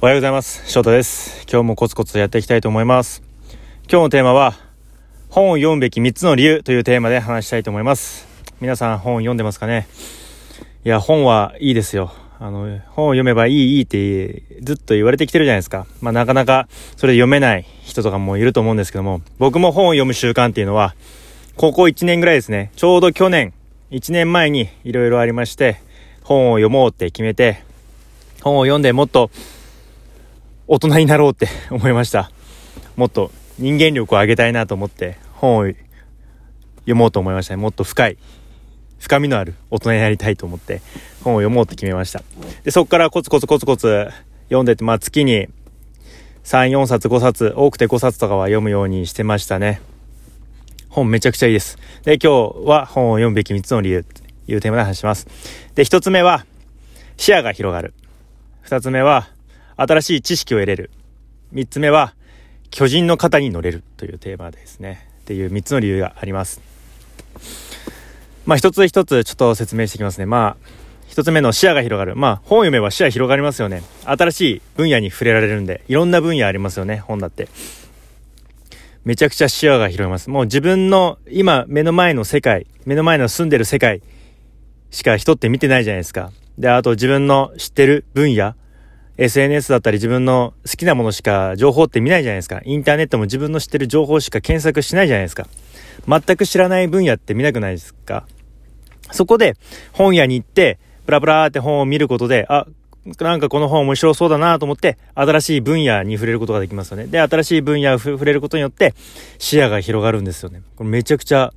おはようございます。翔太です。今日もコツコツやっていきたいと思います。今日のテーマは、本を読むべき3つの理由というテーマで話したいと思います。皆さん本読んでますかね？いや、本はいいですよ。あの、本を読めばいい、いいってずっと言われてきてるじゃないですか。まあなかなかそれ読めない人とかもいると思うんですけども、僕も本を読む習慣っていうのは、ここ1年ぐらいですね。ちょうど去年、1年前にいろいろありまして、本を読もうって決めて、本を読んでもっと大人になろうって 思いました。もっと人間力を上げたいなと思って本を読もうと思いましたね。もっと深い、深みのある大人になりたいと思って本を読もうって決めました。で、そこからコツコツコツコツ読んでて、まあ月に3、4冊、5冊、多くて5冊とかは読むようにしてましたね。本めちゃくちゃいいです。で、今日は本を読むべき3つの理由というテーマで話します。で、1つ目は視野が広がる。2つ目は新しい知識を得れる。3つ目は巨人の肩に乗れるというテーマですね。っていう3つの理由があります。まあ一つ一つちょっと説明していきますね。まあ一つ目の視野が広がる。まあ本を読めば視野広がりますよね。新しい分野に触れられるんで、いろんな分野ありますよね、本だって。めちゃくちゃ視野が広がります。もう自分の今目の前の世界、目の前の住んでる世界しか人って見てないじゃないですか。で、あと自分の知ってる分野、SNS だったり自分の好きなものしか情報って見ないじゃないですか。インターネットも自分の知ってる情報しか検索しないじゃないですか。全く知らない分野って見なくないですかそこで本屋に行って、ブラブラーって本を見ることで、あ、なんかこの本面白そうだなと思って、新しい分野に触れることができますよね。で、新しい分野を触れることによって、視野が広がるんですよね。これめちゃくちゃ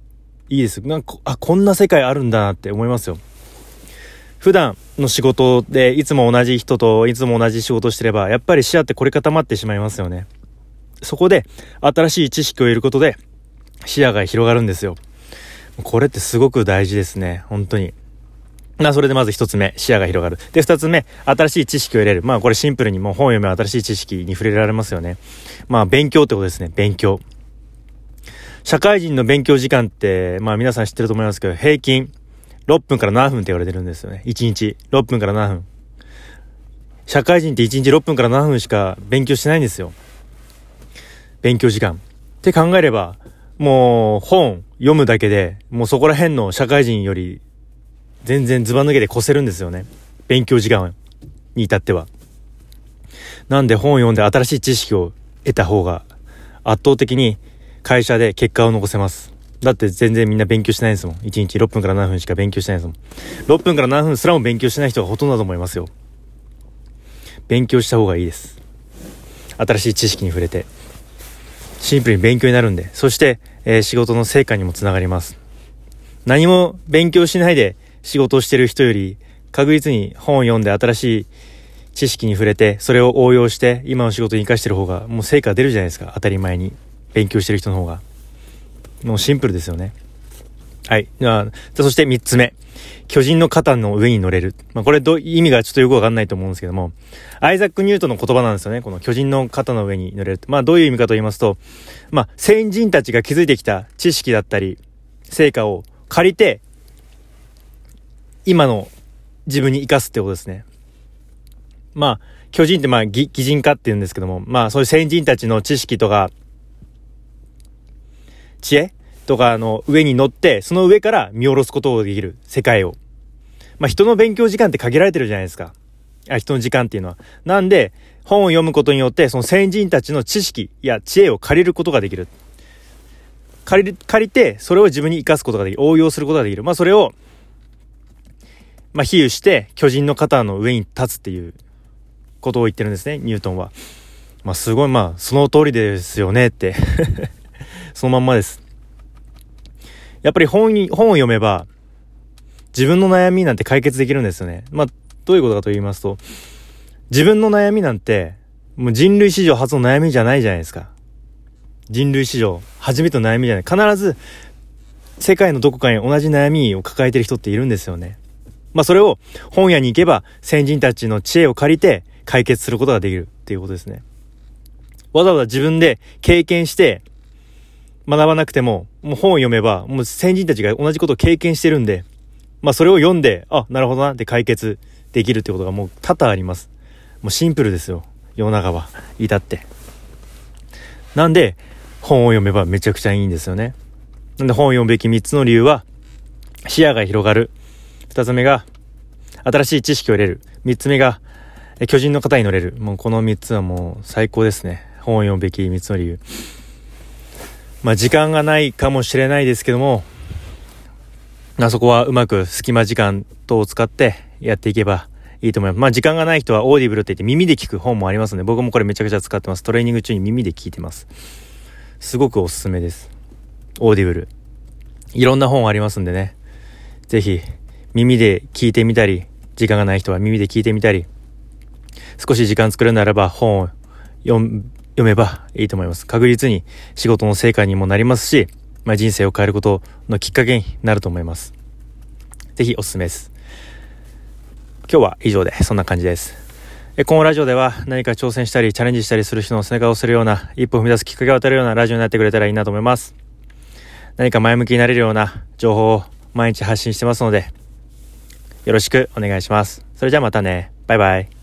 いいです。なんか、あ、こんな世界あるんだなって思いますよ。普段の仕事でいつも同じ人といつも同じ仕事してれば、やっぱり視野って凝り固まってしまいますよね。そこで新しい知識を得ることで視野が広がるんですよ。これってすごく大事ですね。本当に。まあそれでまず一つ目、視野が広がる。で、二つ目、新しい知識を得れる。まあこれシンプルにもう本読めば新しい知識に触れられますよね。まあ勉強ってことですね。勉強。社会人の勉強時間って、まあ皆さん知ってると思いますけど、平均6分から7分って言われてるんですよね。1日6分から7分。社会人って1日6分から7分しか勉強してないんですよ。勉強時間。って考えれば、もう本読むだけで、もうそこら辺の社会人より全然ズバ抜けで越せるんですよね。勉強時間に至っては。なんで本を読んで新しい知識を得た方が圧倒的に会社で結果を残せます。だって全然みんな勉強しないですもん。1日6分から7分しか勉強しないですもん。6分から7分すらも勉強しない人がほとんどだと思いますよ。勉強した方がいいです。新しい知識に触れて。シンプルに勉強になるんで。そして、えー仕事の成果にもつながります。何も勉強しないで仕事をしてる人より、確実に本を読んで新しい知識に触れて、それを応用して、今の仕事に活かしてる方が、もう成果出るじゃないですか。当たり前に。勉強してる人の方が。もうシンプルですよね。はい。じゃあ、そして三つ目。巨人の肩の上に乗れる。まあ、これど、意味がちょっとよくわかんないと思うんですけども、アイザック・ニュートンの言葉なんですよね。この巨人の肩の上に乗れる。まあ、どういう意味かと言いますと、まあ、先人たちが築いてきた知識だったり、成果を借りて、今の自分に生かすってことですね。まあ、巨人ってまあ、擬人化って言うんですけども、まあ、そういう先人たちの知識とか、知恵とかの上に乗って、その上から見下ろすことができる世界を。まあ、人の勉強時間って限られてるじゃないですか。あ、人の時間っていうのは。なんで、本を読むことによって、その先人たちの知識や知恵を借りることができる。借り、借りて、それを自分に活かすことができる。応用することができる。まあ、それを、まあ、比喩して、巨人の肩の上に立つっていうことを言ってるんですね、ニュートンは。まあ、すごい、まあ、その通りですよねって。そのまんまです。やっぱり本に、本を読めば、自分の悩みなんて解決できるんですよね。まあ、どういうことかと言いますと、自分の悩みなんて、もう人類史上初の悩みじゃないじゃないですか。人類史上初めての悩みじゃない。必ず、世界のどこかに同じ悩みを抱えてる人っているんですよね。まあ、それを本屋に行けば、先人たちの知恵を借りて解決することができるっていうことですね。わざわざ自分で経験して、学ばなくても、もう本を読めば、もう先人たちが同じことを経験してるんで、まあそれを読んで、あ、なるほどなって解決できるってことがもう多々あります。もうシンプルですよ。世の中は至って。なんで、本を読めばめちゃくちゃいいんですよね。なんで本を読むべき3つの理由は、視野が広がる。2つ目が、新しい知識を入れる。3つ目が、巨人の方に乗れる。もうこの3つはもう最高ですね。本を読むべき3つの理由。まあ時間がないかもしれないですけども、あそこはうまく隙間時間等を使ってやっていけばいいと思います。まあ時間がない人はオーディブルって言って耳で聞く本もありますので、僕もこれめちゃくちゃ使ってます。トレーニング中に耳で聞いてます。すごくおすすめです。オーディブル。いろんな本ありますんでね。ぜひ耳で聞いてみたり、時間がない人は耳で聞いてみたり、少し時間作るならば本を読読めばいいと思います。確実に仕事の成果にもなりますし、まあ、人生を変えることのきっかけになると思います。ぜひおすすめです。今日は以上で、そんな感じです。えこのラジオでは何か挑戦したりチャレンジしたりする人の背中を押せるような一歩踏み出すきっかけを与えるようなラジオになってくれたらいいなと思います。何か前向きになれるような情報を毎日発信してますので、よろしくお願いします。それじゃあまたね。バイバイ。